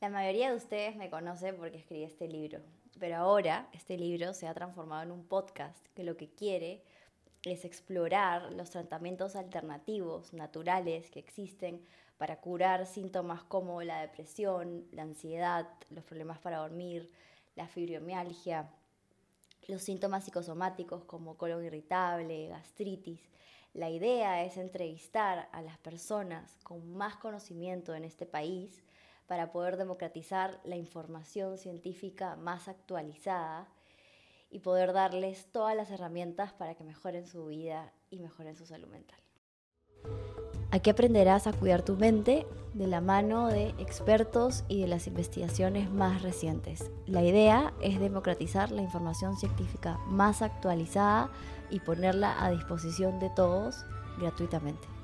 La mayoría de ustedes me conocen porque escribí este libro, pero ahora este libro se ha transformado en un podcast que lo que quiere es explorar los tratamientos alternativos, naturales que existen para curar síntomas como la depresión, la ansiedad, los problemas para dormir, la fibromialgia, los síntomas psicosomáticos como colon irritable, gastritis. La idea es entrevistar a las personas con más conocimiento en este país para poder democratizar la información científica más actualizada y poder darles todas las herramientas para que mejoren su vida y mejoren su salud mental. Aquí aprenderás a cuidar tu mente de la mano de expertos y de las investigaciones más recientes. La idea es democratizar la información científica más actualizada y ponerla a disposición de todos gratuitamente.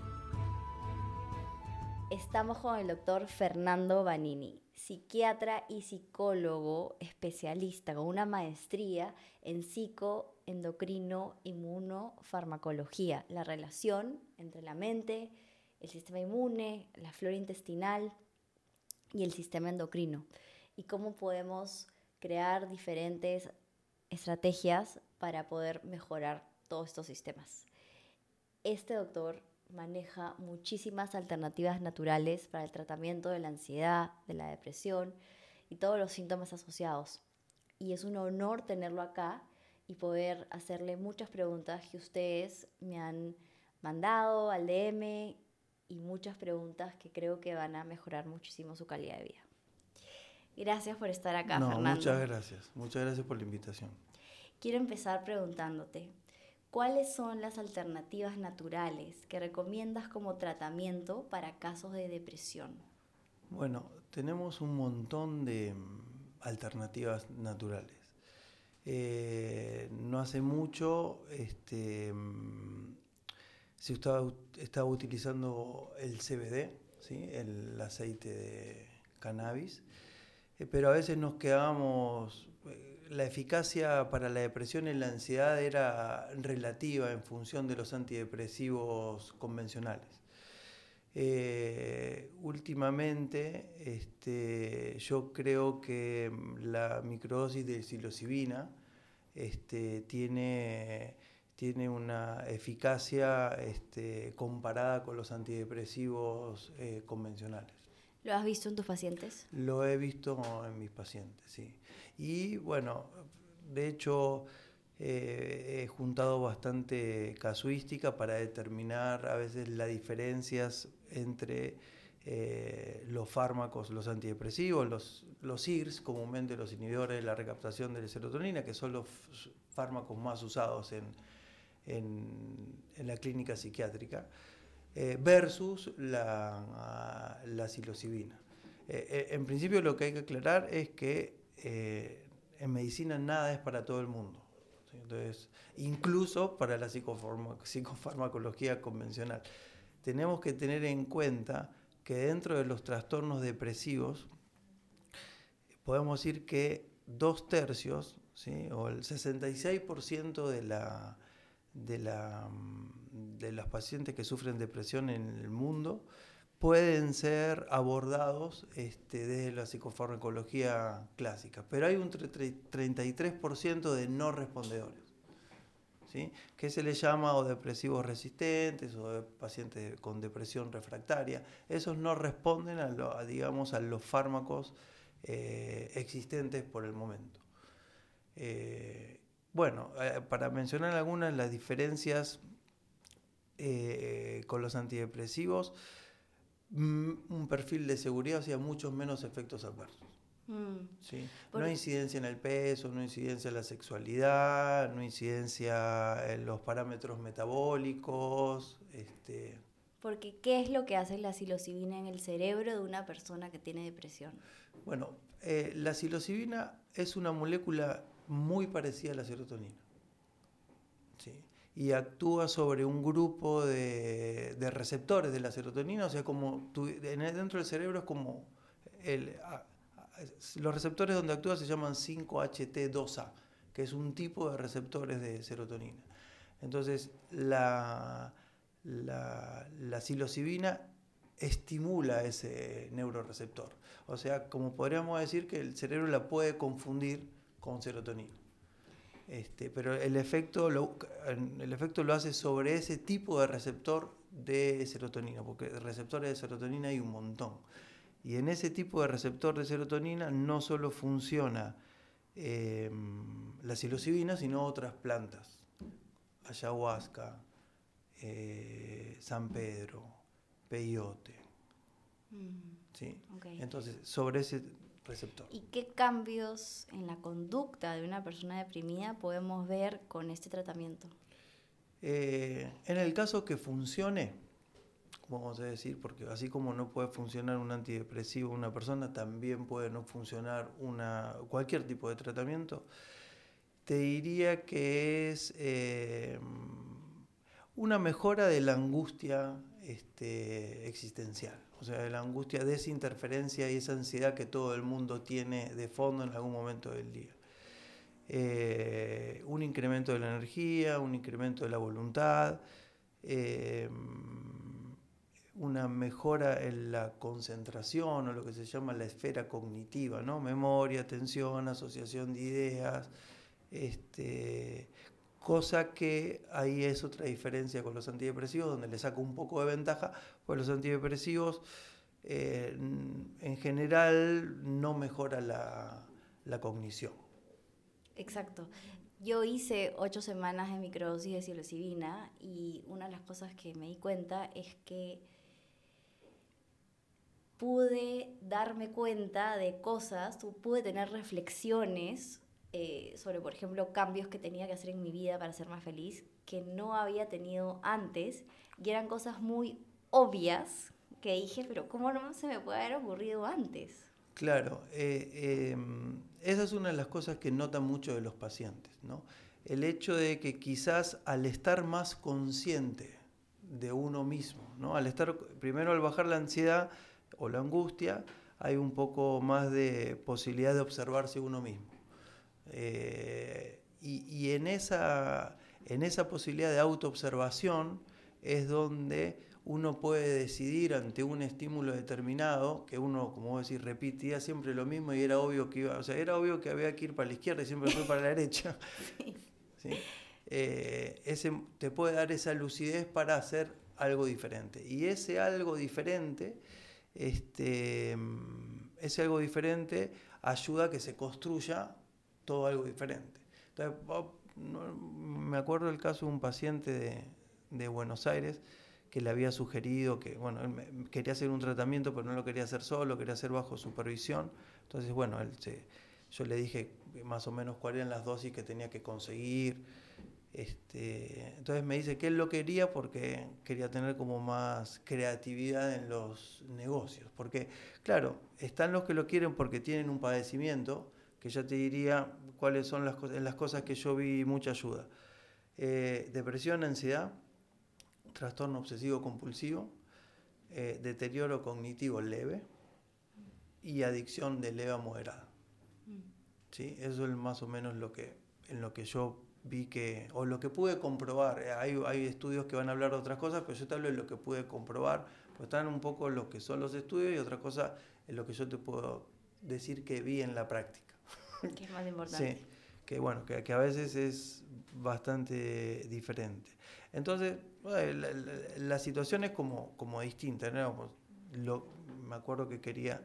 Estamos con el doctor Fernando Banini, psiquiatra y psicólogo especialista con una maestría en psicoendocrino inmunofarmacología, la relación entre la mente, el sistema inmune, la flora intestinal y el sistema endocrino. Y cómo podemos crear diferentes estrategias para poder mejorar todos estos sistemas. Este doctor maneja muchísimas alternativas naturales para el tratamiento de la ansiedad, de la depresión y todos los síntomas asociados. Y es un honor tenerlo acá y poder hacerle muchas preguntas que ustedes me han mandado al DM y muchas preguntas que creo que van a mejorar muchísimo su calidad de vida. Gracias por estar acá, no, Fernando. Muchas gracias, muchas gracias por la invitación. Quiero empezar preguntándote, ¿cuáles son las alternativas naturales que recomiendas como tratamiento para casos de depresión? Bueno, tenemos un montón de mm, alternativas naturales. Eh, no hace mucho este, mm, si usted estaba utilizando el CBD, ¿sí? el aceite de cannabis, eh, pero a veces nos quedábamos, la eficacia para la depresión y la ansiedad era relativa en función de los antidepresivos convencionales. Eh, últimamente, este, yo creo que la microdosis de psilocibina este, tiene tiene una eficacia este, comparada con los antidepresivos eh, convencionales. ¿Lo has visto en tus pacientes? Lo he visto en mis pacientes, sí. Y bueno, de hecho eh, he juntado bastante casuística para determinar a veces las diferencias entre eh, los fármacos, los antidepresivos, los, los IRS, comúnmente los inhibidores de la recaptación de la serotonina, que son los fármacos más usados en, en, la clínica psiquiátrica, eh, versus la, la psilocibina. En principio lo que hay que aclarar es que en medicina nada es para todo el mundo. Entonces, incluso para la psicofarmacología convencional. Tenemos que tener en cuenta que dentro de los trastornos depresivos, podemos decir que dos tercios, ¿sí? o el 66% de la, de, la, de los pacientes que sufren depresión en el mundo pueden ser abordados este, desde la psicofarmacología clásica, pero hay un 33% de no respondedores, ¿sí? que se les llama o depresivos resistentes o de pacientes con depresión refractaria. Esos no responden a, digamos, a los fármacos eh, existentes por el momento. Eh, bueno, eh, para mencionar algunas, las diferencias con los antidepresivos, un perfil de seguridad, o sea, muchos menos efectos adversos. Mm. ¿sí? No incidencia en el peso, no incidencia en la sexualidad, no incidencia en los parámetros metabólicos. Este... Porque, ¿qué es lo que hace la psilocibina en el cerebro de una persona que tiene depresión? Bueno, eh, la psilocibina es una molécula muy parecida a la serotonina. Y actúa sobre un grupo de, receptores de la serotonina, o sea, como dentro del cerebro es como los receptores donde actúa se llaman 5HT2A, que es un tipo de receptores de serotonina. Entonces, la, la, psilocibina estimula ese neuroreceptor. O sea, como podríamos decir que el cerebro la puede confundir con serotonina. Este, pero el efecto, lo, el efecto lo hace sobre ese tipo de receptor de serotonina, porque receptores de serotonina hay un montón. Y en ese tipo de receptor de serotonina no solo funciona em, la psilocibina, sino otras plantas. Ayahuasca, eh, San Pedro, peyote. Mm, ¿sí? Entonces, sobre ese receptor. ¿Y qué cambios en la conducta de una persona deprimida podemos ver con este tratamiento? Eh, en el caso que funcione, vamos a decir, porque así como no puede funcionar un antidepresivo una persona, también puede no funcionar una, cualquier tipo de tratamiento, te diría que es eh, una mejora de la angustia este, existencial, o sea, la angustia de esa interferencia y esa ansiedad que todo el mundo tiene de fondo en algún momento del día. Eh, un incremento de la energía, un incremento de la voluntad, eh, una mejora en la concentración o lo que se llama la esfera cognitiva, ¿no? Memoria, atención, asociación de ideas, este, cosa que ahí es otra diferencia con los antidepresivos, donde le saco un poco de ventaja, pues los antidepresivos eh, en general no mejora la, la cognición. Exacto. Yo hice ocho semanas de microdosis de psilocibina y una de las cosas que me di cuenta es que pude darme cuenta de cosas, pude tener reflexiones eh, sobre, por ejemplo, cambios que tenía que hacer en mi vida para ser más feliz, que no había tenido antes, y eran cosas muy obvias que dije, pero ¿cómo no se me puede haber ocurrido antes? Claro, eh, em, esa es una de las cosas que notan mucho de los pacientes, ¿no? El hecho de que quizás al estar más consciente de uno mismo, ¿no? Al estar, primero al bajar la ansiedad, o la angustia, hay un poco más de posibilidad de observarse uno mismo. Eh, y, en, esa, en esa posibilidad de autoobservación es donde uno puede decidir ante un estímulo determinado, que uno, como vos decís, repetía siempre lo mismo y era obvio que iba, o sea, era obvio que había que ir para la izquierda y siempre fue para la derecha. Eh, ese, te puede dar esa lucidez para hacer algo diferente. Y ese algo diferente este, ese algo diferente ayuda a que se construya todo algo diferente. Entonces, me acuerdo del caso de un paciente de, Buenos Aires que le había sugerido que, bueno, quería hacer un tratamiento, pero no lo quería hacer solo, quería hacer bajo supervisión. Entonces, bueno, él yo le dije más o menos cuáles eran las dosis que tenía que conseguir, este, entonces me dice que él lo quería porque quería tener como más creatividad en los negocios. Porque, claro, están los que lo quieren porque tienen un padecimiento, que ya te diría cuáles son las, las cosas que yo vi mucha ayuda. Eh, depresión, ansiedad, trastorno obsesivo compulsivo, eh, deterioro cognitivo leve y adicción de leve a moderada. Mm. ¿Sí? Eso es más o menos lo que, en lo que yo vi que, o lo que pude comprobar, eh, hay, hay, estudios que van a hablar de otras cosas, pero yo te hablo de lo que pude comprobar, pues están un poco lo que son los estudios y otra cosa es lo que yo te puedo decir que vi en la práctica. Que es más importante. Sí, que bueno, que, que a veces es bastante diferente. Entonces, la, situación es como, como distinta, ¿no? Lo, me acuerdo que quería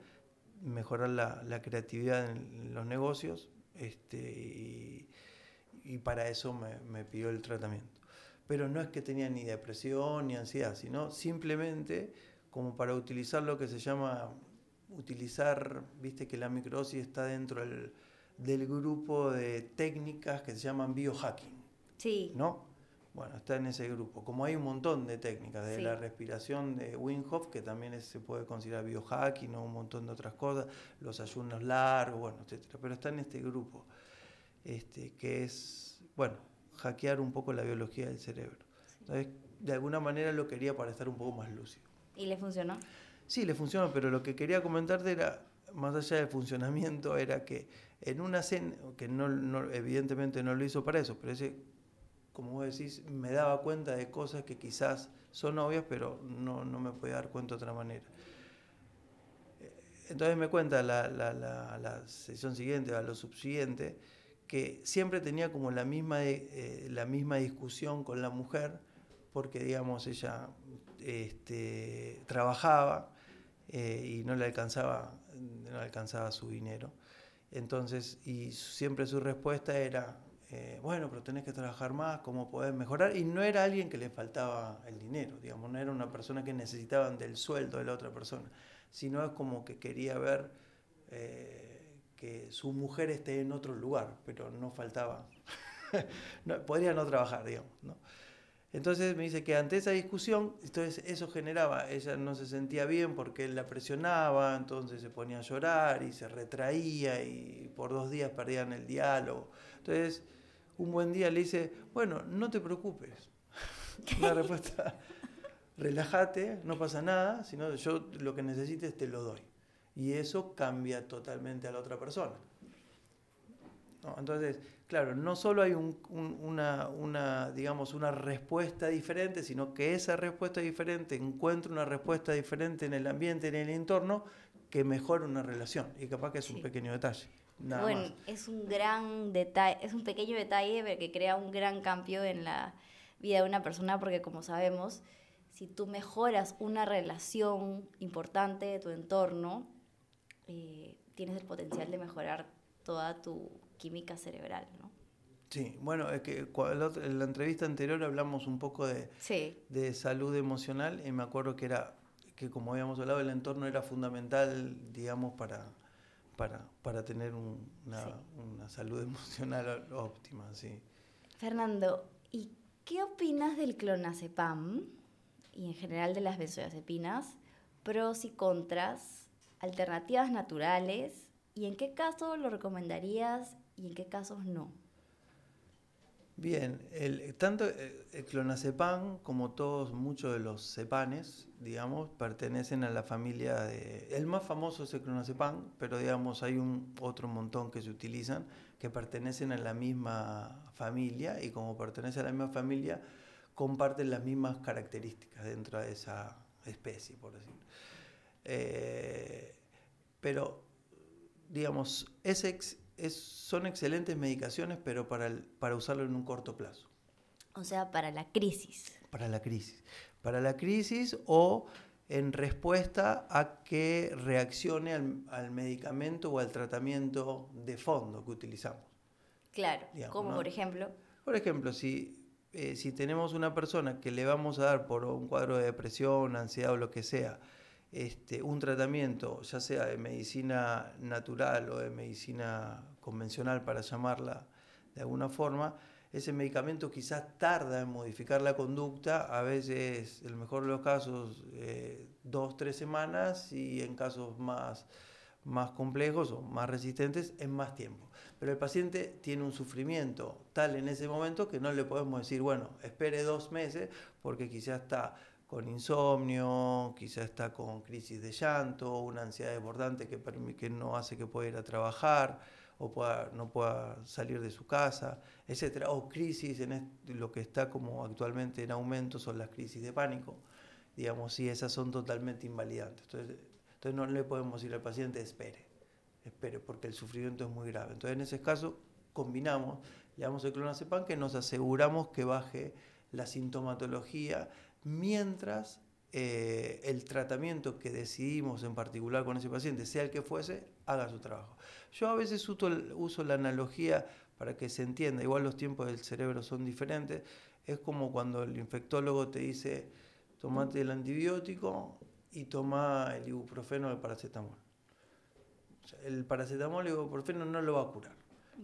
mejorar la, la creatividad en los negocios este, y, y para eso me, pidió el tratamiento. Pero no es que tenía ni depresión ni ansiedad, sino simplemente como para utilizar lo que se llama, utilizar, viste que la microdosis está dentro del, del grupo de técnicas que se llaman biohacking. Sí. ¿No? Bueno, está en ese grupo. Como hay un montón de técnicas, de la respiración de Wim Hof, que también se puede considerar biohacking, o un montón de otras cosas, los ayunos largos, bueno, etcétera. Pero está en este grupo este, que es, bueno, hackear un poco la biología del cerebro. Entonces, de alguna manera lo quería para estar un poco más lúcido. ¿Y le funcionó? Sí, le funcionó, pero lo que quería comentarte era, más allá del funcionamiento, era que en una cena, que evidentemente no lo hizo para eso, pero ese, como vos decís, me daba cuenta de cosas que quizás son obvias, pero no, no me podía dar cuenta de otra manera. Entonces me cuenta la, la, la, sesión siguiente, a lo subsiguiente, que siempre tenía como la misma, eh, la misma discusión con la mujer, porque digamos ella este, trabajaba eh, y no le alcanzaba, no alcanzaba su dinero. Entonces, y siempre su respuesta era, eh, bueno, pero tenés que trabajar más, ¿cómo podés mejorar? Y no era alguien que le faltaba el dinero, digamos, no era una persona que necesitaban del sueldo de la otra persona, sino es como que quería ver eh, que su mujer esté en otro lugar, pero no faltaba, podría no trabajar, digamos, ¿no? Entonces me dice que ante esa discusión, entonces eso generaba, ella no se sentía bien porque él la presionaba, entonces se ponía a llorar y se retraía y por dos días perdían el diálogo. Entonces, un buen día le dice, bueno, no te preocupes. La respuesta, relájate, no pasa nada, sino yo lo que necesites te lo doy. Y eso cambia totalmente a la otra persona. Entonces, claro, no solo hay una, digamos, una respuesta diferente, sino que esa respuesta diferente encuentra una respuesta diferente en el ambiente, en el entorno, que mejora una relación. Y capaz que es un pequeño detalle bueno, es un gran detalle, es un pequeño detalle que crea un gran cambio en la vida de una persona porque como sabemos, si tú mejoras una relación importante de tu entorno, eh, tienes el potencial de mejorar toda tu química cerebral, ¿no? Sí, bueno, es que en la entrevista anterior hablamos un poco de, de salud emocional y me acuerdo que era que como habíamos hablado el entorno era fundamental, digamos, para, para, tener una, salud emocional óptima, sí. Fernando, ¿y qué opinas del clonazepam y en general de las benzodiazepinas? Pros y contras, alternativas naturales, y en qué casos lo recomendarías y en qué casos no. Bien, tanto eh, el clonazepam como todos, muchos de los cepanes, digamos, pertenecen a la familia de... El más famoso es el clonazepam, pero digamos hay un otro montón que se utilizan que pertenecen a la misma familia y como pertenecen a la misma familia, comparten las mismas características dentro de esa especie, por decirlo. Eh, pero, digamos, es son excelentes medicaciones, pero para, para usarlo en un corto plazo. O sea, para la crisis. Para la crisis. Para la crisis o en respuesta a que reaccione al, medicamento o al tratamiento de fondo que utilizamos. Claro, como por ejemplo. Por ejemplo, si, eh, si tenemos una persona que le vamos a dar por un cuadro de depresión, ansiedad o lo que sea, este, un tratamiento, ya sea de medicina natural o de medicina convencional, para llamarla de alguna forma, ese medicamento quizás tarda en modificar la conducta, a veces, en el mejor de los casos, eh, dos, tres semanas y en casos más, más complejos o más resistentes, en más tiempo. Pero el paciente tiene un sufrimiento tal en ese momento que no le podemos decir, bueno, espere dos meses porque quizás está con insomnio, quizá está con crisis de llanto, una ansiedad desbordante que, que no hace que pueda ir a trabajar o no pueda salir de su casa, etc. O crisis, en lo que está como actualmente en aumento son las crisis de pánico, digamos, y esas son totalmente invalidantes. Entonces, entonces no le podemos decir al paciente, espere, espere, porque el sufrimiento es muy grave. Entonces en ese caso combinamos, le damos el clonazepam que nos aseguramos que baje la sintomatología mientras eh, el tratamiento que decidimos en particular con ese paciente, sea el que fuese, haga su trabajo. Yo a veces uso, uso la analogía para que se entienda, igual los tiempos del cerebro son diferentes, es como cuando el infectólogo te dice, tomate el antibiótico y toma el ibuprofeno o el paracetamol. el paracetamol y el ibuprofeno no lo va a curar,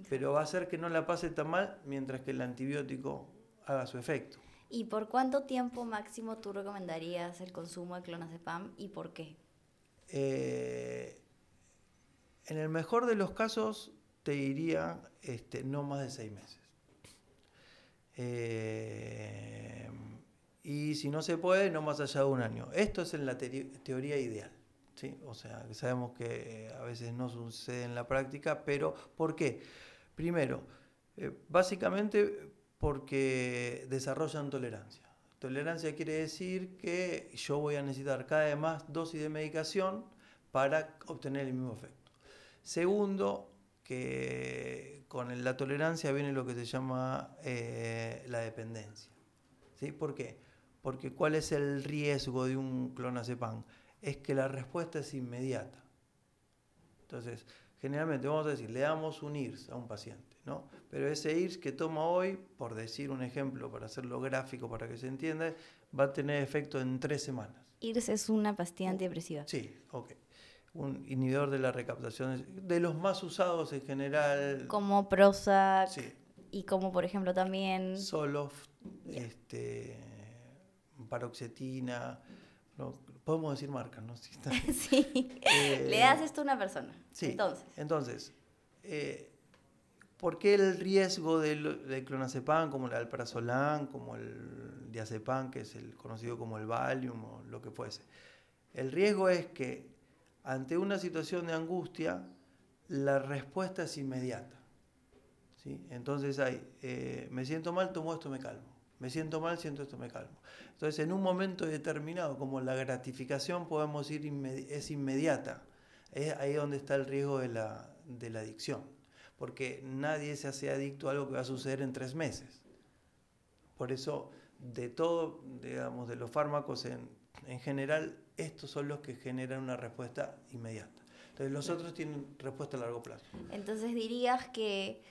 pero va a hacer que no la pase tan mal mientras que el antibiótico haga su efecto. ¿Y por cuánto tiempo máximo tú recomendarías el consumo de clonazepam y por qué? Eh, en el mejor de los casos te diría este, no más de seis meses. Eh, y si no se puede, no más allá de un año. Esto es en la teoría ideal. ¿sí? O sea, sabemos que a veces no sucede en la práctica, pero ¿por qué? Primero, eh, básicamente porque desarrollan tolerancia. tolerancia quiere decir que yo voy a necesitar cada vez más dosis de medicación para obtener el mismo efecto. Segundo, que con la tolerancia viene lo que se llama eh, la dependencia. ¿Sí? ¿Por qué? Porque ¿cuál es el riesgo de un clonazepam? Es que la respuesta es inmediata. Entonces, generalmente vamos a decir, le damos un IRS a un paciente, ¿no? Pero ese IRS que toma hoy, por decir un ejemplo, para hacerlo gráfico, para que se entienda, va a tener efecto en tres semanas. IRS es una pastilla antidepresiva. Sí, ok. Un inhibidor de la recaptación, de los más usados en general. Como Prozac. Sí. Y como, por ejemplo, también... Soloft, este, paroxetina, no, podemos decir marcas, ¿no? sí, eh, le das esto a una persona. Sí, entonces. Entonces, eh, ¿por qué el riesgo del, clonazepam, como el alprazolam, como el diazepam, que es el conocido como el Valium o lo que fuese? El riesgo es que ante una situación de angustia, la respuesta es inmediata. ¿sí? Entonces hay, eh, me siento mal, tomo esto, me calmo. Me siento mal, siento esto, me calmo. Entonces, en un momento determinado, como la gratificación podemos ir es inmediata, es ahí donde está el riesgo de la, de la adicción. Porque nadie se hace adicto a algo que va a suceder en tres meses. Por eso, de todo, digamos, de los fármacos en, en general, estos son los que generan una respuesta inmediata. Entonces, los otros tienen respuesta a largo plazo. Entonces, dirías que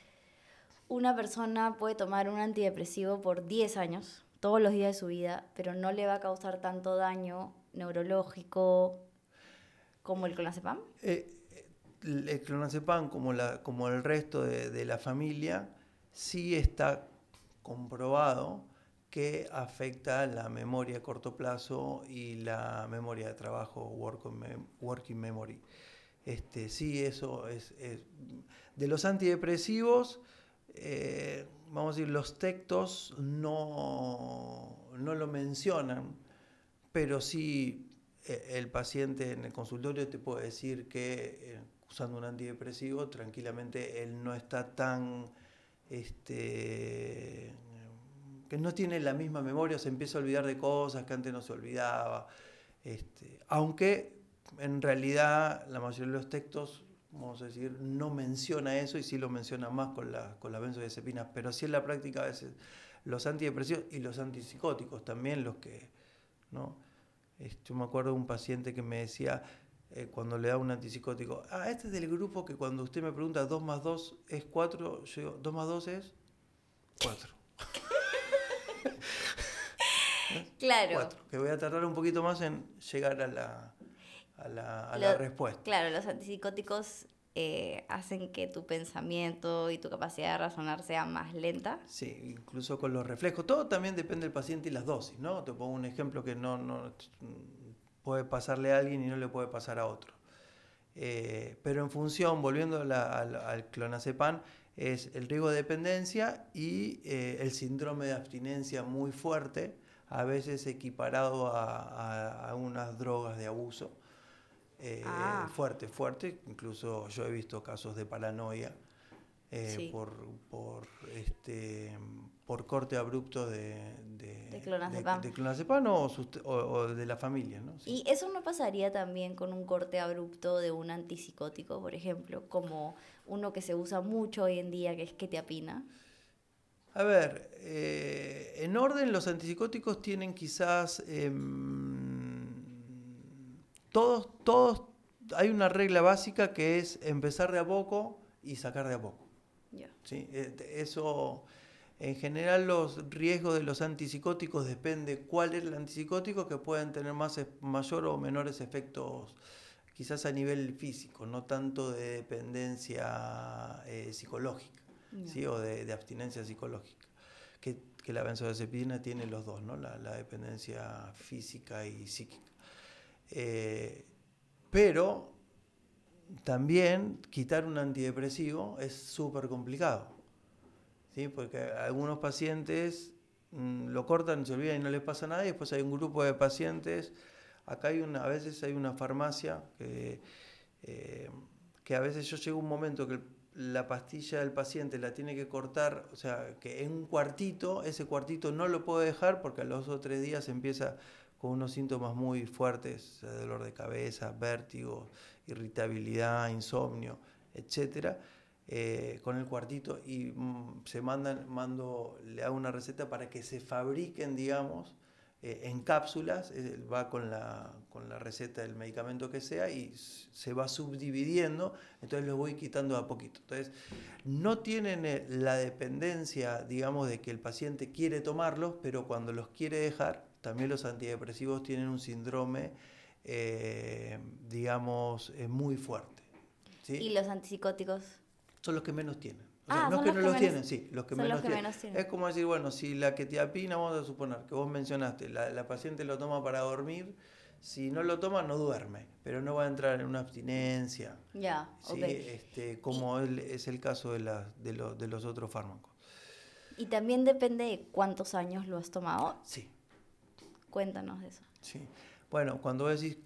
una persona puede tomar un antidepresivo por 10 años, todos los días de su vida, pero no le va a causar tanto daño neurológico como el clonazepam? Eh, el clonazepam, como, la, como el resto de, la familia, sí está comprobado que afecta la memoria a corto plazo y la memoria de trabajo, working memory. Este, sí, eso es, es, De los antidepresivos, eh, vamos a decir, los textos no, no lo mencionan, pero sí el paciente en el consultorio te puede decir que eh, usando un antidepresivo tranquilamente él no está tan este que no tiene la misma memoria, se empieza a olvidar de cosas que antes no se olvidaba. Este, aunque en realidad la mayoría de los textos vamos a decir, no menciona eso y sí lo menciona más con, la, con las benzodiazepinas, pero sí en la práctica a veces los antidepresivos y los antipsicóticos también los que, ¿no? Yo me acuerdo de un paciente que me decía, eh, cuando le da un antipsicótico, ah, este es del grupo que cuando usted me pregunta 2 más 2 es 4, yo digo, 2 más 2 es 4. Claro. que voy a tardar un poquito más en llegar a la, a la, respuesta. Claro, los antipsicóticos eh, hacen que tu pensamiento y tu capacidad de razonar sea más lenta. Sí, incluso con los reflejos. Todo también depende del paciente y las dosis, ¿no? Te pongo un ejemplo que no, no puede pasarle a alguien y no le puede pasar a otro. Eh, pero en función, volviendo al, clonazepam, es el riesgo de dependencia y eh, el síndrome de abstinencia muy fuerte, a veces equiparado a, a unas drogas de abuso eh, ah. fuerte, fuerte. Incluso yo he visto casos de paranoia eh, por, por, este, por corte abrupto de, de, clonazepam, o, de la familia. ¿no? ¿Y eso no pasaría también con un corte abrupto de un antipsicótico, por ejemplo, como uno que se usa mucho hoy en día, que es ketiapina? A ver, eh, en orden los antipsicóticos tienen quizás... Todos, todos, hay una regla básica que es empezar de a poco y sacar de a poco. ¿Sí? Eh, eso, en general, los riesgos de los antipsicóticos depende cuál es el antipsicótico, que pueden tener más, mayor o menores efectos, quizás a nivel físico, no tanto de dependencia eh, psicológica, ¿sí? o de, abstinencia psicológica. Que, que, la benzodiazepina tiene los dos, ¿no? la, la dependencia física y psíquica. Eh, pero también quitar un antidepresivo es súper complicado, ¿sí? porque algunos pacientes mm, lo cortan, se olvidan y no les pasa nada, y después hay un grupo de pacientes, acá hay una, a veces hay una farmacia que, eh, que a veces yo llego a un momento que la pastilla del paciente la tiene que cortar, o sea, que en un cuartito, ese cuartito no lo puede dejar porque a los dos o tres días empieza con unos síntomas muy fuertes, dolor de cabeza, vértigo, irritabilidad, insomnio, etcétera, eh, con el cuartito y mm, se mandan, mando, le hago una receta para que se fabriquen, digamos, eh, en cápsulas, eh, va con la, con la receta del medicamento que sea y se va subdividiendo, entonces lo voy quitando a poquito. Entonces, no tienen eh, la dependencia, digamos, de que el paciente quiere tomarlos, pero cuando los quiere dejar, también los antidepresivos tienen un síndrome, digamos, muy fuerte. ¿Y los antipsicóticos? Son los que menos tienen. Ah, no que no los, tienen, sí, los que, menos, tienen. Es como decir, bueno, si la que te apina, vamos a suponer que vos mencionaste, la, paciente lo toma para dormir, si no lo toma no duerme, pero no va a entrar en una abstinencia. Ya, ¿sí? este, como es el caso de, la, de, de los otros fármacos. ¿Y también depende de cuántos años lo has tomado? Sí. Cuéntanos de eso. Sí. Bueno, cuando decís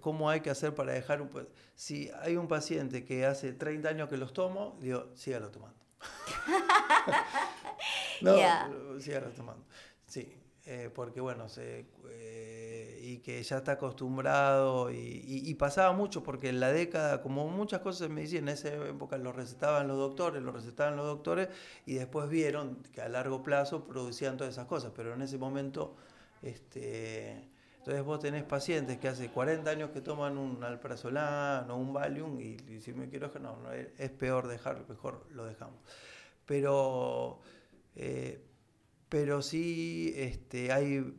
cómo hay que hacer para dejar un... Si hay un paciente que hace 30 años que los tomo, digo, sígalo tomando. no, sígalo tomando. Sí, eh, porque bueno, se, eh, y que ya está acostumbrado y, pasaba mucho porque en la década, como muchas cosas me medicina, en esa época lo recetaban los doctores, lo recetaban los doctores y después vieron que a largo plazo producían todas esas cosas, pero en ese momento este, entonces vos tenés pacientes que hace 40 años que toman un alprazolam o un Valium y, si me quiero no, no, es peor dejarlo, mejor lo dejamos. Pero, eh, pero sí este, hay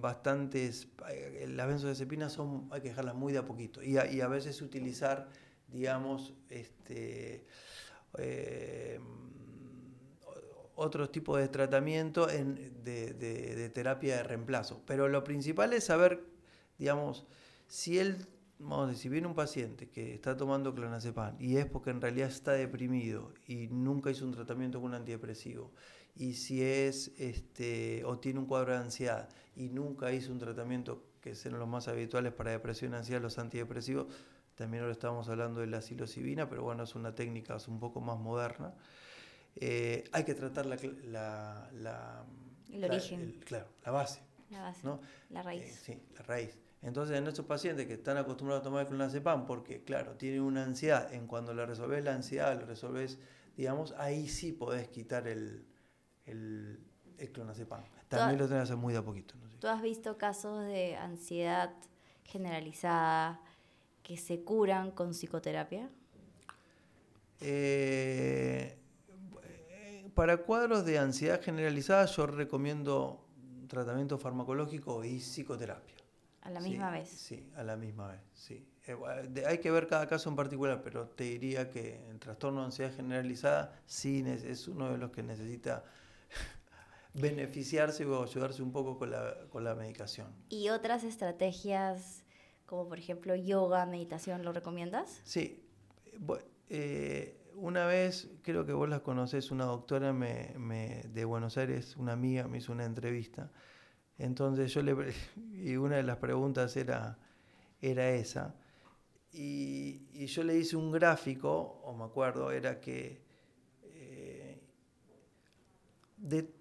bastantes, eh, las benzodiazepinas son, hay que dejarlas muy de a poquito y a, veces utilizar, digamos, este, eh, otros tipos de tratamiento en, de, terapia de reemplazo. Pero lo principal es saber, digamos, si él, vamos si viene un paciente que está tomando clonazepam y es porque en realidad está deprimido y nunca hizo un tratamiento con un antidepresivo, y si es, este, o tiene un cuadro de ansiedad y nunca hizo un tratamiento que sean los más habituales para depresión y ansiedad, los antidepresivos, también ahora estamos hablando de la psilocibina, pero bueno, es una técnica un poco más moderna. Eh, hay que tratar la, la, el origen. claro, la base. La base, la raíz. Eh, sí, la raíz. Entonces, en estos pacientes que están acostumbrados a tomar el clonazepam, porque, claro, tienen una ansiedad, en cuando le resolves la ansiedad, le resolves, digamos, ahí sí podés quitar el, el, el clonazepam. También lo tenés que hacer muy de a poquito. ¿Tú has visto casos de ansiedad generalizada que se curan con psicoterapia? Eh, para cuadros de ansiedad generalizada yo recomiendo tratamiento farmacológico y psicoterapia. ¿A la misma vez? Sí, a la misma vez, sí. Eh, hay que ver cada caso en particular, pero te diría que el trastorno de ansiedad generalizada sí es uno de los que necesita beneficiarse o ayudarse un poco con la, con la medicación. ¿Y otras estrategias como por ejemplo yoga, meditación, lo recomiendas? Sí. Eh, una vez, creo que vos la conocés, una doctora de Buenos Aires, una amiga, me hizo una entrevista. Entonces yo le y una de las preguntas era, era esa. Y, yo le hice un gráfico, o me acuerdo, era que eh,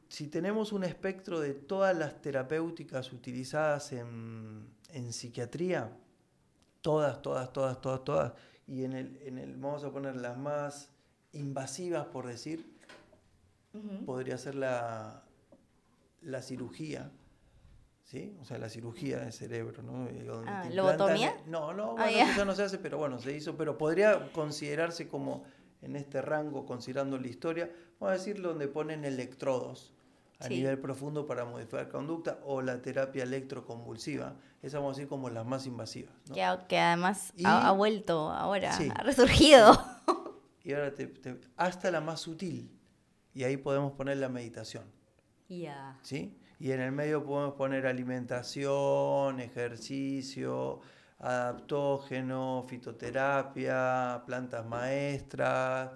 si tenemos un espectro de todas las terapéuticas utilizadas en, en psiquiatría, todas, todas, todas, todas, todas, y en el, en el, vamos a poner las más invasivas, por decir, podría ser la, la cirugía, ¿sí? O sea, la cirugía del cerebro, ¿no? Ah, ¿Lobotomía? No, no, ah, bueno, eso no se hace, pero bueno, se hizo, pero podría considerarse como en este rango, considerando la historia, vamos a decir donde ponen electrodos a nivel profundo para modificar conducta o la terapia electroconvulsiva. Esa vamos a decir como las más invasivas. Que, además ha, vuelto ahora, ha resurgido. Y ahora hasta la más sutil. Y ahí podemos poner la meditación. Ya. ¿Sí? Y en el medio podemos poner alimentación, ejercicio, adaptógeno, fitoterapia, plantas maestras.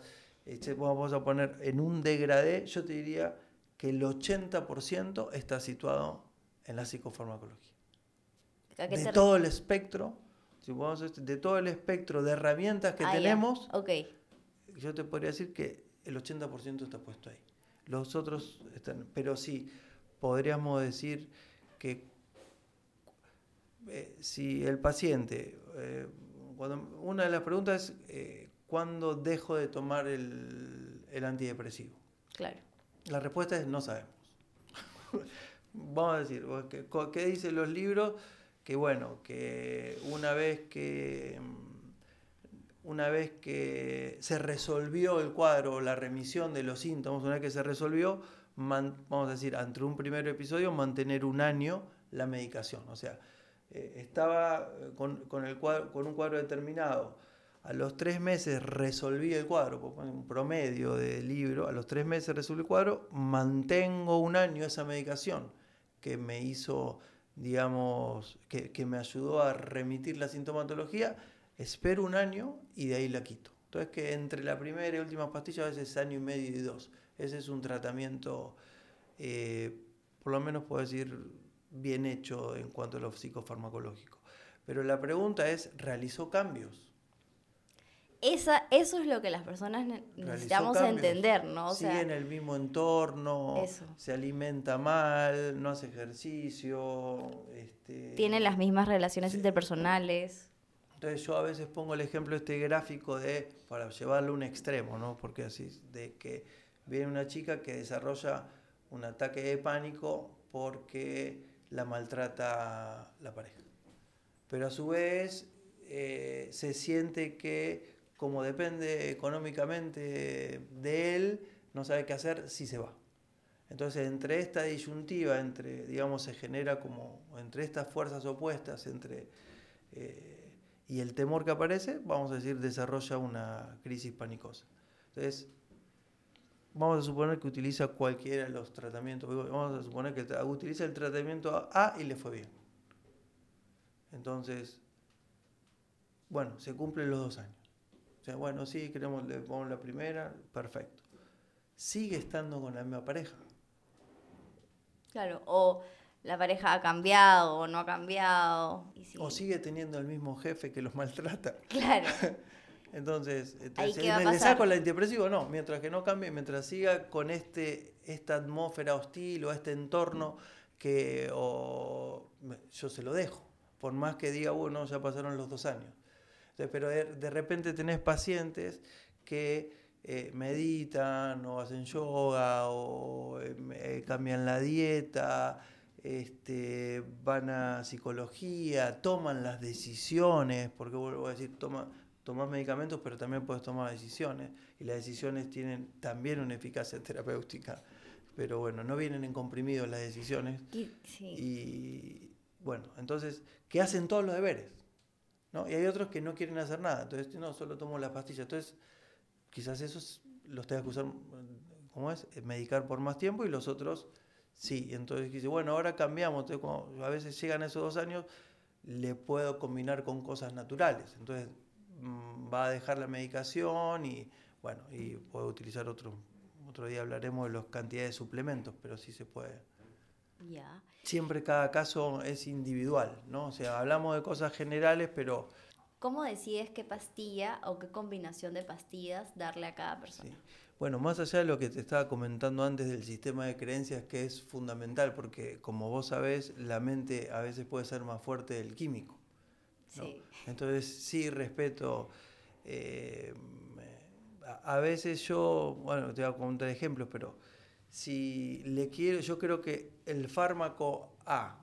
Este, vamos a poner en un degradé, yo te diría que el 80% está situado en la psicofarmacología. De todo el espectro, de todo el espectro de herramientas que ah, tenemos, yo te podría decir que el 80% está puesto ahí. Los otros están, pero sí, podríamos decir que eh, si el paciente, eh, una de las preguntas es, eh, ¿cuándo dejo de tomar el, el antidepresivo? Claro. La respuesta es no sabemos. Vamos a decir, ¿qué, ¿qué dicen los libros? Que bueno, que una vez que una vez que se resolvió el cuadro, la remisión de los síntomas, una vez que se resolvió, vamos a decir, ante un primer episodio, mantener un año la medicación. O sea, eh, estaba con, el cuadro, con un cuadro determinado, a los tres meses resolví el cuadro, un promedio de libro, a los tres meses resolví el cuadro, mantengo un año esa medicación que me hizo, digamos, que, que me ayudó a remitir la sintomatología espero un año y de ahí la quito. Entonces que entre la primera y última pastilla a veces año y medio y dos. Ese es un tratamiento, eh, por lo menos puedo decir, bien hecho en cuanto a lo psicofarmacológico. Pero la pregunta es, ¿realizó cambios? Esa, eso es lo que las personas necesitamos entender, ¿no? Sigue en el mismo entorno, se alimenta mal, no hace ejercicio. Este, Tiene las mismas relaciones interpersonales. Entonces yo a veces pongo el ejemplo este gráfico de, para llevarlo a un extremo, ¿no? Porque así, de que viene una chica que desarrolla un ataque de pánico porque la maltrata la pareja. Pero a su vez eh, se siente que como depende económicamente de él, no sabe qué hacer si se va. Entonces, entre esta disyuntiva, entre, digamos, se genera como, entre estas fuerzas opuestas, entre eh, y el temor que aparece, vamos a decir, desarrolla una crisis panicosa. Entonces, vamos a suponer que utiliza cualquiera de los tratamientos, vamos a suponer que utiliza el tratamiento A y le fue bien. Entonces, bueno, se cumplen los dos años. O sea, bueno, sí, queremos, le ponemos la primera, perfecto. Sigue estando con la misma pareja. Claro, o la pareja ha cambiado o no ha cambiado. O sigue teniendo el mismo jefe que los maltrata. Claro. entonces, entonces ¿le saco la antidepresivo? No, mientras que no cambie, mientras siga con este, esta atmósfera hostil o este entorno que yo se lo dejo, por más que diga, bueno, ya pasaron los dos años. Pero de, repente tenés pacientes que eh, meditan o hacen yoga o eh, cambian la dieta este, van a psicología, toman las decisiones, porque vuelvo a decir, toma, tomas medicamentos, pero también puedes tomar decisiones, y las decisiones tienen también una eficacia terapéutica, pero bueno, no vienen en comprimidos las decisiones. Y, bueno, entonces, ¿qué hacen todos los deberes? ¿No? Y hay otros que no quieren hacer nada, entonces no, solo tomo las pastillas, entonces quizás esos los tengas que usar, ¿cómo es? Medicar por más tiempo y los otros Sí, entonces dice, bueno, ahora cambiamos. a veces llegan esos dos años, le puedo combinar con cosas naturales. Entonces mm, va a dejar la medicación y bueno, y puedo utilizar otro. Otro día hablaremos de las cantidades de suplementos, pero sí se puede. Siempre cada caso es individual, ¿no? O sea, hablamos de cosas generales, pero... ¿Cómo decides qué pastilla o qué combinación de pastillas darle a cada persona? Bueno, más allá de lo que te estaba comentando antes del sistema de creencias, que es fundamental, porque como vos sabés, la mente a veces puede ser más fuerte del químico. Sí. Entonces, sí, respeto. Eh, a, veces yo, bueno, te voy a contar ejemplos, pero si le quiero, yo creo que el fármaco A,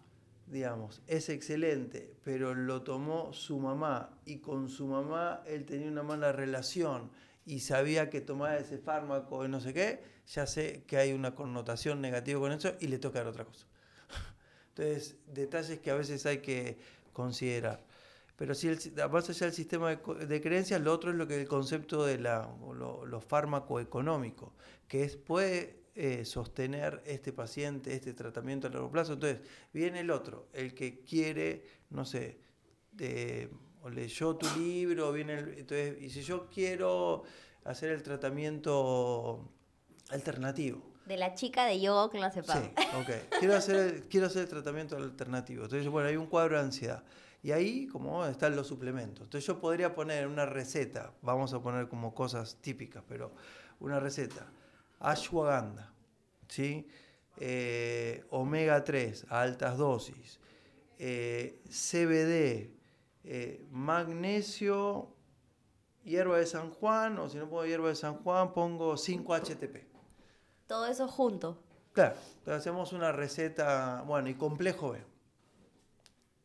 digamos, es excelente, pero lo tomó su mamá y con su mamá él tenía una mala relación y sabía que tomaba ese fármaco y no sé qué, ya sé que hay una connotación negativa con eso y le toca otra cosa. Entonces, detalles que a veces hay que considerar. Pero si el, más allá del sistema de, creencias, lo otro es lo que el concepto de la, lo, fármaco económico, que es, puede eh, sostener este paciente, este tratamiento a largo plazo. Entonces, viene el otro, el que quiere, no sé, de o leyó tu libro, viene entonces, y si yo quiero hacer el tratamiento alternativo. De la chica de yoga que lo hace Sí, ok. Quiero hacer, el, quiero hacer el tratamiento alternativo. Entonces, bueno, hay un cuadro de ansiedad. Y ahí, como están los suplementos. Entonces yo podría poner una receta, vamos a poner como cosas típicas, pero una receta. Ashwagandha, ¿sí? Eh, omega 3 a altas dosis, eh, CBD, eh, magnesio, hierba de San Juan, o si no pongo hierba de San Juan, pongo 5-HTP. Todo eso junto. Claro, entonces hacemos una receta, bueno, y complejo B.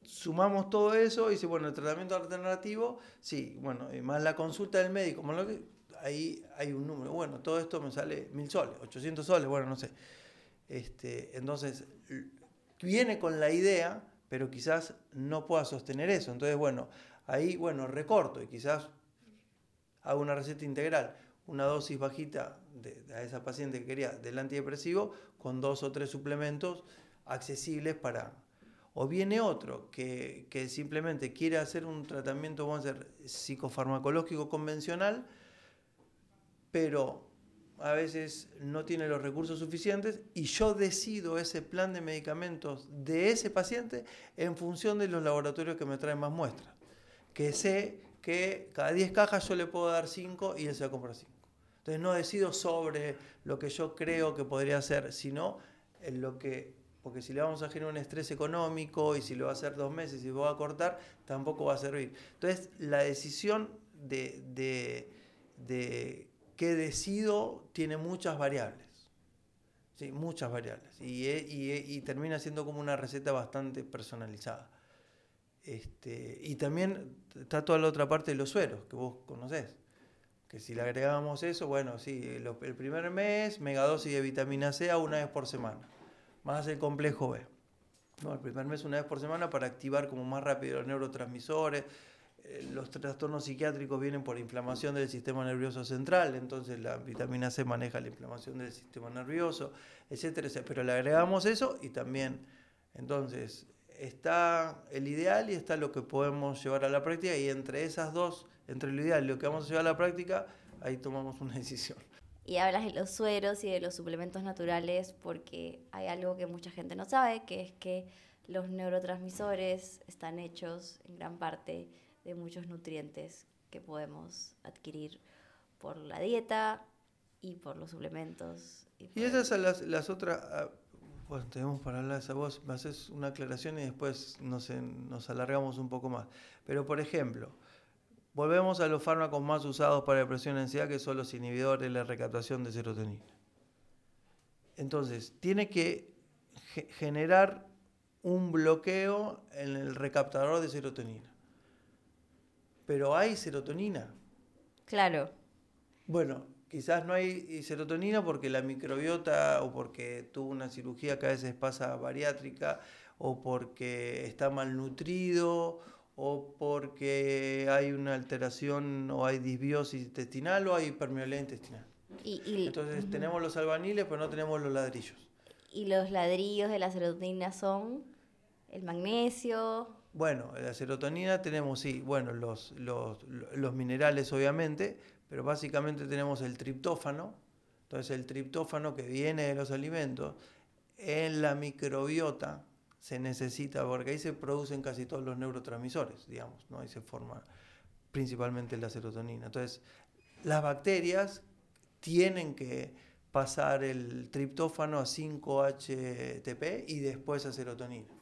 Sumamos todo eso y dice, bueno, el tratamiento alternativo, sí, bueno, y más la consulta del médico, lo que, ahí hay un número, bueno, todo esto me sale mil soles, 800 soles, bueno, no sé. Este, entonces, viene con la idea, pero quizás no pueda sostener eso. Entonces, bueno, ahí, bueno, recorto y quizás hago una receta integral, una dosis bajita de, a esa paciente que quería del antidepresivo con dos o tres suplementos accesibles para... O viene otro que, que simplemente quiere hacer un tratamiento, vamos a decir, psicofarmacológico convencional, pero a veces no tiene los recursos suficientes y yo decido ese plan de medicamentos de ese paciente en función de los laboratorios que me traen más muestras. Que sé que cada 10 cajas yo le puedo dar 5 y él se va a comprar 5. Entonces no decido sobre lo que yo creo que podría hacer, sino en lo que, porque si le vamos a generar un estrés económico y si lo va a hacer dos meses y lo va a cortar, tampoco va a servir. Entonces la decisión de, de, de qué decido tiene muchas variables. Sí, muchas variables. Y, y, termina siendo como una receta bastante personalizada. Este, y también está toda la otra parte de los sueros, que vos conocés. Que si le agregábamos eso, bueno, sí, el primer mes, megadosis de vitamina C una vez por semana, más el complejo B. No, el primer mes una vez por semana para activar como más rápido los neurotransmisores. Eh, los trastornos psiquiátricos vienen por inflamación del sistema nervioso central, entonces la vitamina C maneja la inflamación del sistema nervioso, etcétera, etcétera. Pero le agregamos eso y también, entonces, está el ideal y está lo que podemos llevar a la práctica y entre esas dos, entre lo ideal y lo que vamos a llevar a la práctica, ahí tomamos una decisión. Y hablas de los sueros y de los suplementos naturales porque hay algo que mucha gente no sabe, que es que los neurotransmisores están hechos en gran parte de muchos nutrientes que podemos adquirir por la dieta y por los suplementos. Y, esas son las, las otras ah, bueno, tenemos para hablar de esa voz, me haces una aclaración y después nos, nos alargamos un poco más. Pero, por ejemplo, volvemos a los fármacos más usados para depresión y ansiedad, que son los inhibidores de la recaptación de serotonina. Entonces, tiene que generar un bloqueo en el recaptador de serotonina. Pero hay serotonina. Claro. Bueno, Quizás no hay serotonina porque la microbiota o porque tuvo una cirugía que a veces pasa bariátrica o porque está malnutrido o porque hay una alteración o hay disbiosis intestinal o hay permeabilidad intestinal. Entonces tenemos los albaniles pero no tenemos los ladrillos. ¿Y los ladrillos de la serotonina son el magnesio? Bueno, la serotonina tenemos, sí, bueno, los, los, los minerales obviamente, pero básicamente tenemos el triptófano, entonces el triptófano que viene de los alimentos, en la microbiota se necesita, porque ahí se producen casi todos los neurotransmisores, digamos, ¿no? ahí se forma principalmente la serotonina. Entonces, las bacterias tienen que pasar el triptófano a 5-HTP y después a serotonina.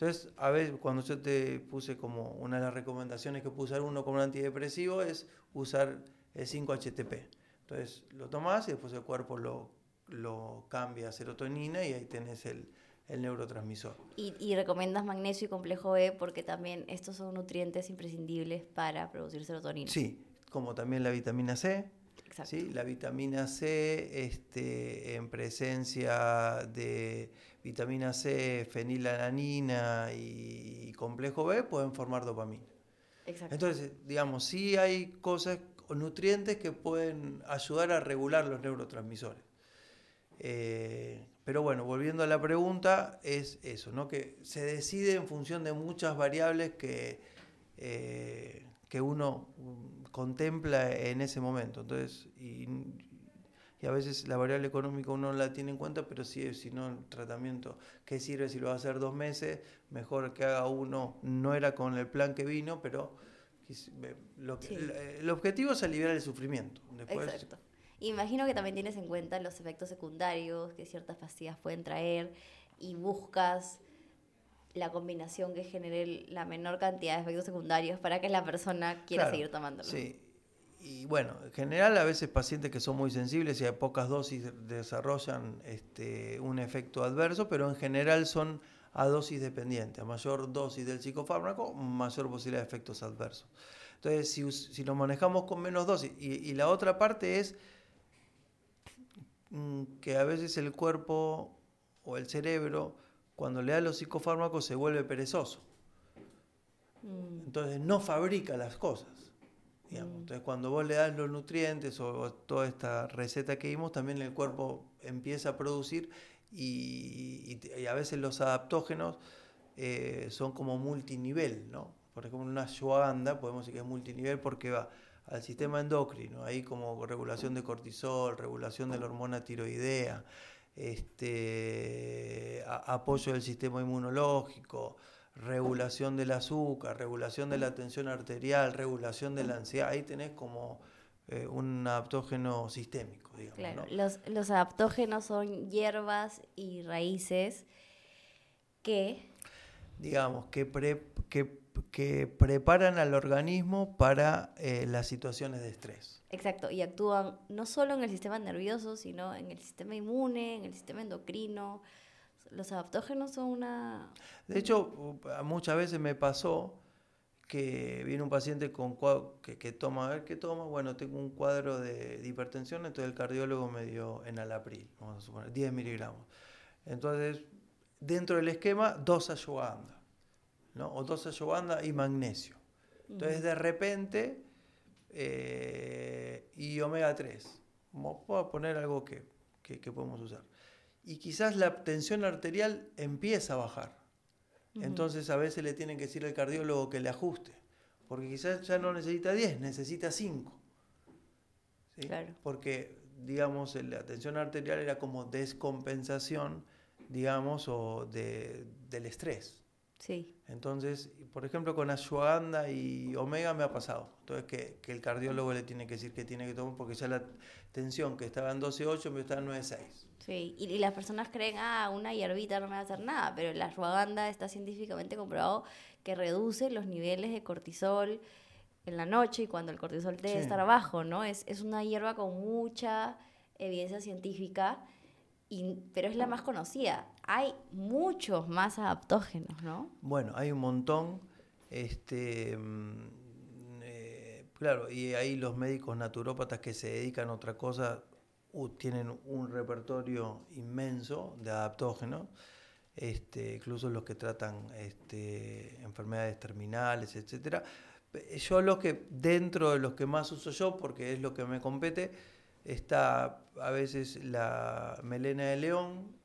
Entonces, a veces cuando yo te puse como una de las recomendaciones que puse uno como un antidepresivo es usar el 5-HTP. Entonces lo tomás y después el cuerpo lo, lo cambia a serotonina y ahí tenés el, el neurotransmisor. Y, y, recomiendas magnesio y complejo B porque también estos son nutrientes imprescindibles para producir serotonina. Sí, como también la vitamina C. Exacto. ¿sí? La vitamina C este, en presencia de vitamina C, fenilalanina y, y complejo B pueden formar dopamina. Exacto. Entonces, digamos, sí hay cosas nutrientes que pueden ayudar a regular los neurotransmisores. Eh, pero bueno, volviendo a la pregunta, es eso, ¿no? que se decide en función de muchas variables que, eh, que uno contempla en ese momento. Entonces, y, y a veces la variable económica uno no la tiene en cuenta, pero sí, si no, el tratamiento, ¿qué sirve si lo va a hacer dos meses? Mejor que haga uno, no era con el plan que vino, pero lo el objetivo es aliviar el sufrimiento. Exacto. Imagino que también tienes en cuenta los efectos secundarios que ciertas pastillas pueden traer y buscas la combinación que genere la menor cantidad de efectos secundarios para que la persona quiera seguir tomándolo. Sí. Y bueno, en general a veces pacientes que son muy sensibles y a pocas dosis desarrollan este, un efecto adverso, pero en general son a dosis dependiente. A mayor dosis del psicofármaco, mayor posibilidad de efectos adversos. Entonces, si, si lo manejamos con menos dosis, y, la otra parte es mm, que a veces el cuerpo o el cerebro, cuando le da los psicofármacos, se vuelve perezoso. Mm. Entonces, no fabrica las cosas. Mm. Entonces, cuando vos le das los nutrientes o, toda esta receta que vimos, también el cuerpo empieza a producir y, a veces los adaptógenos eh, son como multinivel, ¿no? Por ejemplo, una ashwagandha podemos decir que es multinivel porque va al sistema endocrino, ahí como regulación de cortisol, regulación de la hormona tiroidea, este, apoyo del sistema inmunológico, regulación del azúcar, regulación de la tensión arterial, regulación de la ansiedad. Ahí tenés como eh, un adaptógeno sistémico, digamos. Claro, los, los adaptógenos son hierbas y raíces que... Digamos, que, que que preparan al organismo para eh, las situaciones de estrés. Exacto, y actúan no solo en el sistema nervioso, sino en el sistema inmune, en el sistema endocrino. Los adaptógenos son una... De hecho, muchas veces me pasó que viene un paciente con que, que, toma, a ver qué toma, bueno, tengo un cuadro de, hipertensión, entonces el cardiólogo me dio en alapril, vamos a suponer, 10 miligramos. Entonces, dentro del esquema, dos ashwagandha ¿no? o dos ashwagandha y magnesio. Entonces, de repente, eh, y omega 3. Puedo poner algo que, podemos usar. Y quizás la tensión arterial empieza a bajar. Entonces, a veces le tienen que decir al cardiólogo que le ajuste. Porque quizás ya no necesita 10, necesita 5. Porque, digamos, la tensión arterial era como descompensación, digamos, o del estrés. Sí. Entonces, por ejemplo, con ashwagandha y omega me ha pasado. Entonces, que, que, el cardiólogo le tiene que decir que tiene que tomar, porque ya la tensión que estaba en 12.8 me está en 9.6. Sí, y, las personas creen, ah, una hierbita no me va a hacer nada, pero la ashwagandha está científicamente comprobado que reduce los niveles de cortisol en la noche y cuando el cortisol debe estar bajo, ¿no? Es, es una hierba con mucha evidencia científica pero es la más conocida. Hay muchos más adaptógenos, ¿no? Bueno, hay un montón. Este, mm, eh, claro, y ahí los médicos naturópatas que se dedican a otra cosa tienen un repertorio inmenso de adaptógenos. Este, incluso los que tratan este, enfermedades terminales, etcétera. Yo lo que, dentro de los que más uso yo, porque es lo que me compete, Está a veces la melena de león,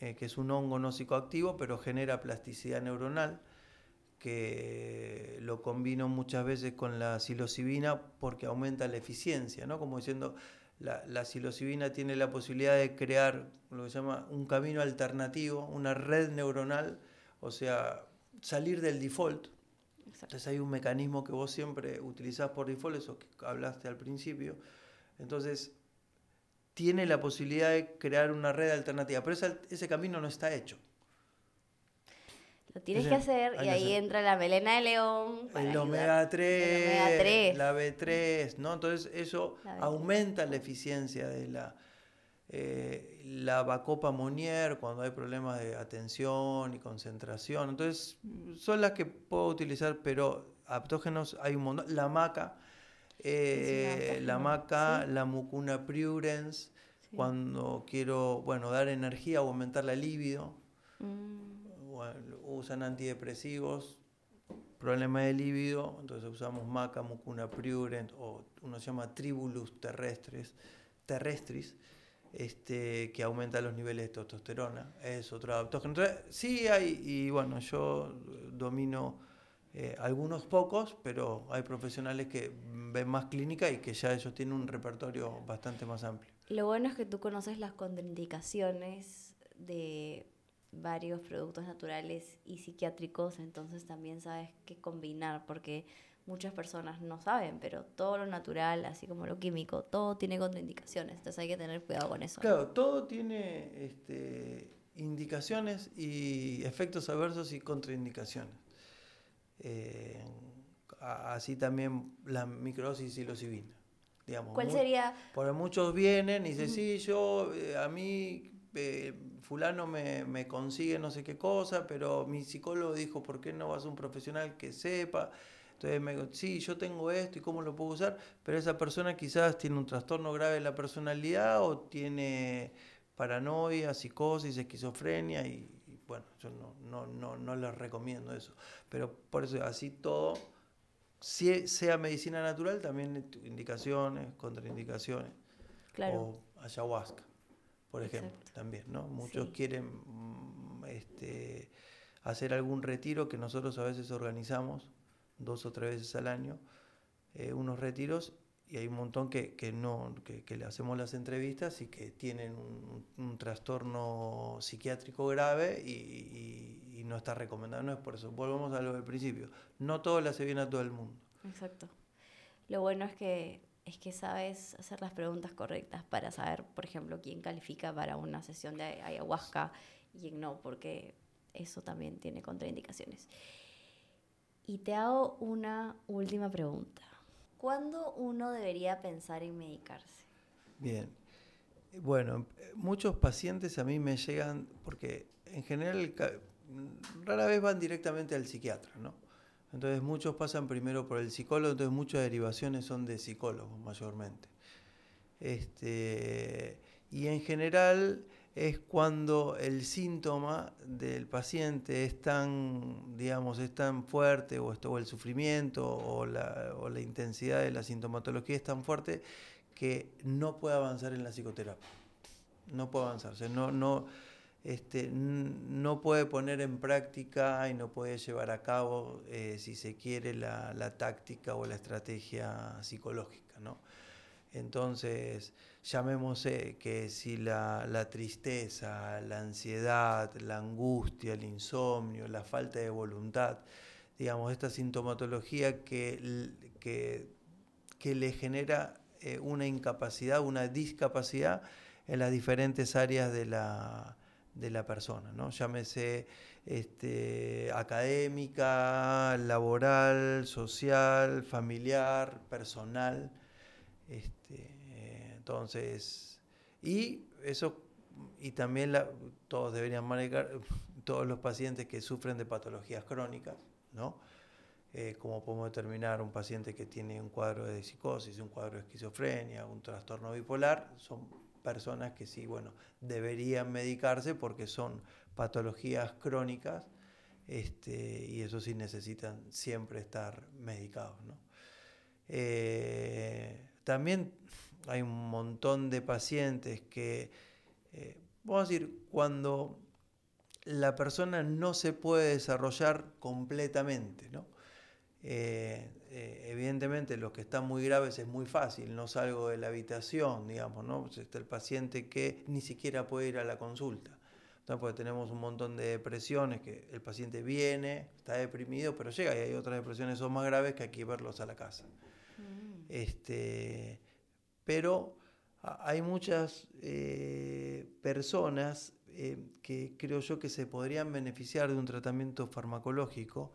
eh, que es un hongo no psicoactivo, pero genera plasticidad neuronal, que lo combino muchas veces con la psilocibina porque aumenta la eficiencia, ¿no? Como diciendo, la, la psilocibina tiene la posibilidad de crear lo que se llama un camino alternativo, una red neuronal, o sea, salir del default. Entonces hay un mecanismo que vos siempre utilizás por default, eso que hablaste al principio, entonces, tiene la posibilidad de crear una red alternativa, pero ese, camino no está hecho. Lo tienes que hacer y ahí entra la melena de león. el omega 3, la B3, ¿no? Entonces eso aumenta la eficiencia de la, eh, la Bacopa Monier cuando hay problemas de atención y concentración. Entonces son las que puedo utilizar, pero aptógenos hay un montón. La maca eh, la maca, la mucuna prurens, cuando quiero, bueno, dar energía o aumentar la libido. Mm. usan antidepresivos, problema de libido, entonces usamos maca, mucuna prurens, o uno se llama tribulus terrestres, terrestris, este, que aumenta los niveles de testosterona, es otro adaptógeno. Entonces, sí hay, y bueno, yo domino Eh, algunos pocos, pero hay profesionales que ven más clínica y que ya ellos tienen un repertorio bastante más amplio. Lo bueno es que tú conoces las contraindicaciones de varios productos naturales y psiquiátricos, entonces también sabes qué combinar, porque muchas personas no saben, pero todo lo natural, así como lo químico, todo tiene contraindicaciones, entonces hay que tener cuidado con eso. Claro, todo tiene este, indicaciones y efectos adversos y contraindicaciones. Eh, así también la microdosis y psilocibina. Digamos, ¿Cuál sería? Porque muchos vienen y dicen, sí, yo, eh, a mí, eh, fulano me, me, consigue no sé qué cosa, pero mi psicólogo dijo, ¿por qué no vas a un profesional que sepa? Entonces me digo, sí, yo tengo esto y cómo lo puedo usar, pero esa persona quizás tiene un trastorno grave de la personalidad o tiene paranoia, psicosis, esquizofrenia y, bueno, yo no, no, no, no les recomiendo eso. Pero por eso, así todo, si sea medicina natural, también indicaciones, contraindicaciones. Claro. O ayahuasca, por ejemplo, también, ¿no? Muchos quieren mm, este, hacer algún retiro que nosotros a veces organizamos dos o tres veces al año, eh, unos retiros y hay un montón que, que no, que, que, le hacemos las entrevistas y que tienen un, trastorno psiquiátrico grave y, y, y, no está recomendado. No es por eso. Volvemos a lo del principio. No todo le hace bien a todo el mundo. Exacto. Lo bueno es que, es que sabes hacer las preguntas correctas para saber, por ejemplo, quién califica para una sesión de ayahuasca y quién no, porque eso también tiene contraindicaciones. Y te hago una última pregunta. ¿Cuándo uno debería pensar en medicarse? Bien. Bueno, muchos pacientes a mí me llegan, porque en general rara vez van directamente al psiquiatra, ¿no? Entonces muchos pasan primero por el psicólogo, entonces muchas derivaciones son de psicólogos mayormente. Este, y en general es cuando el síntoma del paciente es tan, digamos, es tan fuerte o, esto, o el sufrimiento o la, o la, intensidad de la sintomatología es tan fuerte que no puede avanzar en la psicoterapia. No puede avanzar. No, no, este, no puede poner en práctica y no puede llevar a cabo, eh, si se quiere, la, la, táctica o la estrategia psicológica. ¿no? Entonces, llamémosle que si la, la, tristeza, la ansiedad, la angustia, el insomnio, la falta de voluntad, digamos, esta sintomatología que, que, que le genera eh, una incapacidad, una discapacidad en las diferentes áreas de la, de la persona, ¿no? Llámese este, académica, laboral, social, familiar, personal. Este, entonces, y eso, y también todos deberían manejar, todos los pacientes que sufren de patologías crónicas, ¿no? Eh, como podemos determinar un paciente que tiene un cuadro de psicosis, un cuadro de esquizofrenia, un trastorno bipolar, son personas que sí, bueno, deberían medicarse porque son patologías crónicas este, y eso sí necesitan siempre estar medicados, ¿no? Eh, también hay un montón de pacientes que, eh, vamos a decir, cuando la persona no se puede desarrollar completamente, ¿no? Eh, eh, evidentemente los que están muy graves es muy fácil, no salgo de la habitación, digamos, ¿no? Pues está el paciente que ni siquiera puede ir a la consulta. Entonces, pues tenemos un montón de depresiones que el paciente viene, está deprimido, pero llega y hay otras depresiones que son más graves que hay que verlos a la casa. Este, pero hay muchas eh, personas eh, que creo yo que se podrían beneficiar de un tratamiento farmacológico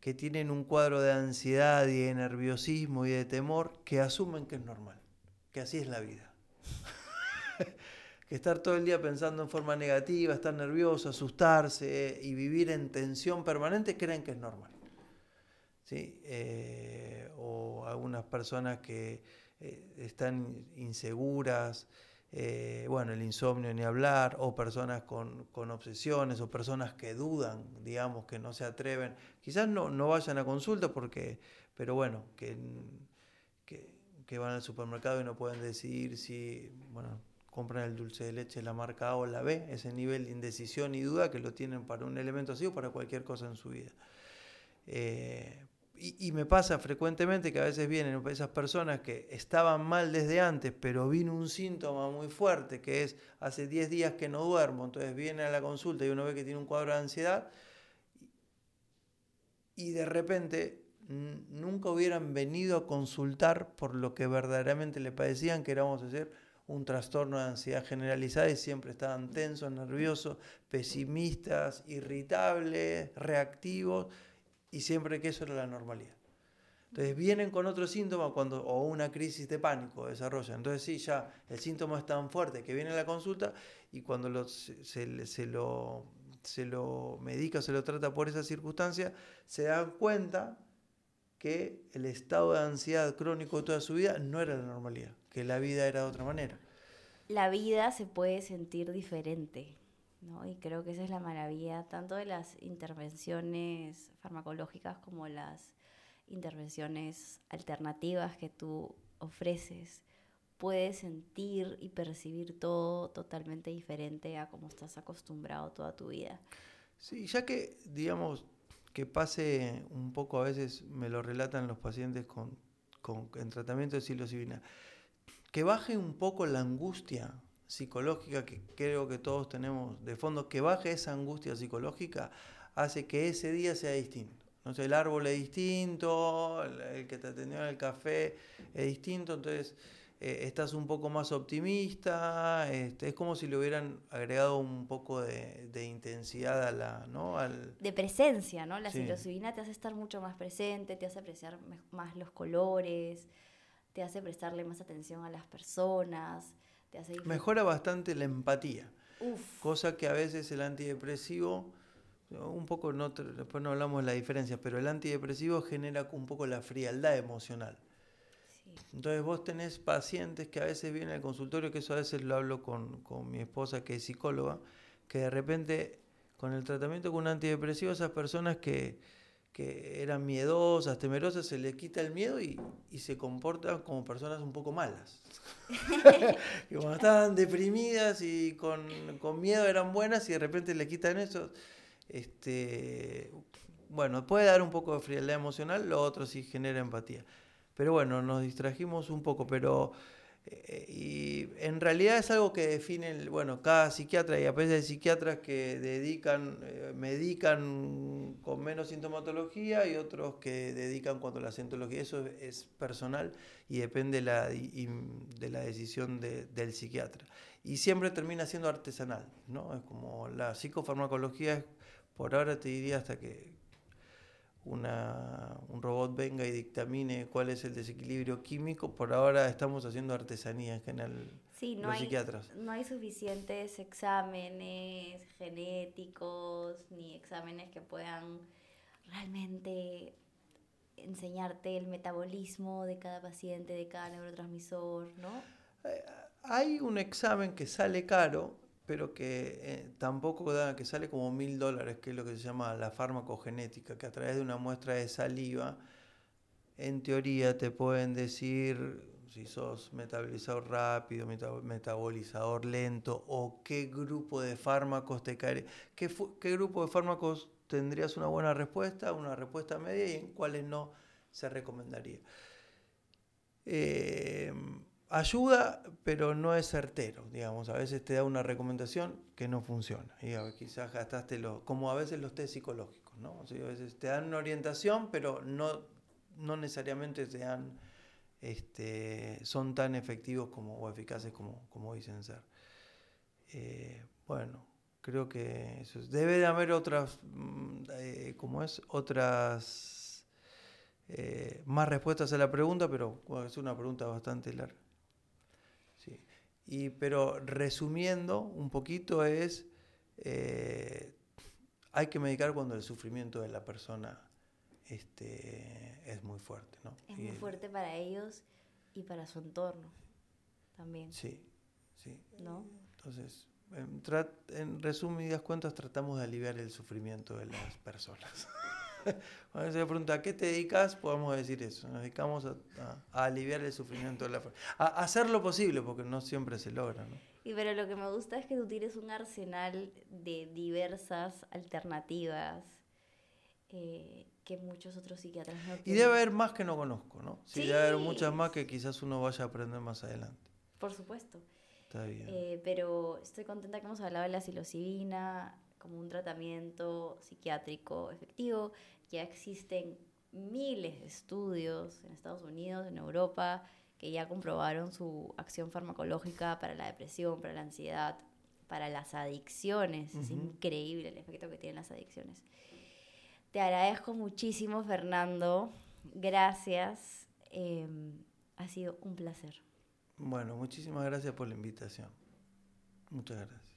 que tienen un cuadro de ansiedad y de nerviosismo y de temor que asumen que es normal, que así es la vida. que estar todo el día pensando en forma negativa, estar nervioso, asustarse y vivir en tensión permanente creen que es normal. ¿sí? Eh, o algunas personas que eh, están inseguras, eh, bueno, el insomnio ni hablar, o personas con, obsesiones, o personas que dudan, digamos, que no se atreven. Quizás no, no vayan a consulta porque, pero bueno, que, que, que van al supermercado y no pueden decidir si, bueno, compran el dulce de leche la marca A o la B, ese nivel de indecisión y duda que lo tienen para un elemento así o para cualquier cosa en su vida. Eh, y, me pasa frecuentemente que a veces vienen esas personas que estaban mal desde antes, pero vino un síntoma muy fuerte, que es hace 10 días que no duermo, entonces viene a la consulta y uno ve que tiene un cuadro de ansiedad y de repente nunca hubieran venido a consultar por lo que verdaderamente le padecían, que era, a decir, un trastorno de ansiedad generalizada y siempre estaban tensos, nerviosos, pesimistas, irritables, reactivos y siempre que eso era la normalidad. Entonces vienen con otro síntoma cuando, o una crisis de pánico desarrollan. Entonces sí, ya el síntoma es tan fuerte que viene la consulta y cuando se, se, lo, se lo medica, se lo trata por esa circunstancia, se dan cuenta que el estado de ansiedad crónico de toda su vida no era la normalidad, que la vida era de otra manera. La vida se puede sentir diferente. ¿No? Y creo que esa es la maravilla tanto de las intervenciones farmacológicas como las intervenciones alternativas que tú ofreces. Puedes sentir y percibir todo totalmente diferente a como estás acostumbrado toda tu vida. Sí, ya que, digamos, que pase un poco, a veces me lo relatan los pacientes con, con en tratamiento de psilocibina, que baje un poco la angustia psicológica que creo que todos tenemos de fondo, que baje esa angustia psicológica, hace que ese día sea distinto. No sé, el árbol es distinto, el que te atendió en el café es distinto, entonces eh, estás un poco más optimista, este, es como si le hubieran agregado un poco de, intensidad a la, ¿no? Al... De presencia, ¿no? La psilocibina te hace estar mucho más presente, te hace apreciar más los colores, te hace prestarle más atención a las personas, Mejora bastante la empatía. Cosa que a veces el antidepresivo, un poco, no, después no hablamos de la diferencia, pero el antidepresivo genera un poco la frialdad emocional. Entonces vos tenés pacientes que a veces vienen al consultorio, que eso a veces lo hablo con, con mi esposa que es psicóloga, que de repente con el tratamiento con un antidepresivo, esas personas que que eran miedosas, temerosas, se les quita el miedo y, se comportan como personas un poco malas. y cuando estaban deprimidas y con, miedo eran buenas y de repente le quitan eso, este, bueno, puede dar un poco de frialdad emocional, lo otro sí genera empatía. Pero bueno, nos distrajimos un poco, pero y en realidad es algo que define, bueno, cada psiquiatra y a veces hay psiquiatras que dedican, eh, medican con menos sintomatología y otros que dedican cuando la sintomatología, eso es, personal y depende la, de la decisión del psiquiatra. Y siempre termina siendo artesanal, ¿no? Es como la psicofarmacología, por ahora te diría hasta que una, un robot venga y dictamine cuál es el desequilibrio químico, por ahora estamos haciendo artesanía en general. Sí, no, hay, no hay suficientes exámenes genéticos ni exámenes que puedan realmente enseñarte el metabolismo de cada paciente, de cada neurotransmisor, ¿no? Eh, hay un examen que sale caro, pero que eh, tampoco que sale como mil dólares, que es lo que se llama la farmacogenética, que a través de una muestra de saliva, en teoría te pueden decir si sos metabolizador rápido, metabolizador lento, o qué grupo de fármacos te cae, qué, qué grupo de fármacos tendrías una buena respuesta, una respuesta media y en cuáles no se recomendaría. Eh, ayuda, pero no es certero, digamos. A veces te da una recomendación que no funciona. Y quizás gastaste lo, como a veces los test psicológicos, ¿no? a veces te dan una orientación, pero no, no necesariamente te este, son tan efectivos como, o eficaces como, como dicen ser. Eh, bueno, creo que eso debe de haber otras, mm, eh, como es, otras eh, más respuestas a la pregunta, pero es una pregunta bastante larga. Y, pero resumiendo un poquito es, eh, hay que medicar cuando el sufrimiento de la persona este, es muy fuerte. ¿no? Es muy fuerte para ellos y para su entorno también. Sí, sí. ¿No? Entonces, en, en resumidas cuentas, tratamos de aliviar el sufrimiento de las personas. Cuando se pregunta ¿a qué te dedicas? Podemos decir eso. Nos dedicamos a, aliviar el sufrimiento de la a, a hacer lo posible, porque no siempre se logra. ¿no? Y pero lo que me gusta es que tú tienes un arsenal de diversas alternativas eh, que muchos otros psiquiatras no Y debe haber más que no conozco, ¿no? Sí, debe haber muchas más que quizás uno vaya a aprender más adelante. Por supuesto. Está bien. Eh, pero estoy contenta que hemos hablado de la psilocibina como un tratamiento psiquiátrico efectivo. Ya existen miles de estudios en Estados Unidos, en Europa, que ya comprobaron su acción farmacológica para la depresión, para la ansiedad, para las adicciones. Es increíble el efecto que tienen las adicciones. Te agradezco muchísimo, Fernando. Gracias. Eh, ha sido un placer. Bueno, muchísimas gracias por la invitación. Muchas gracias.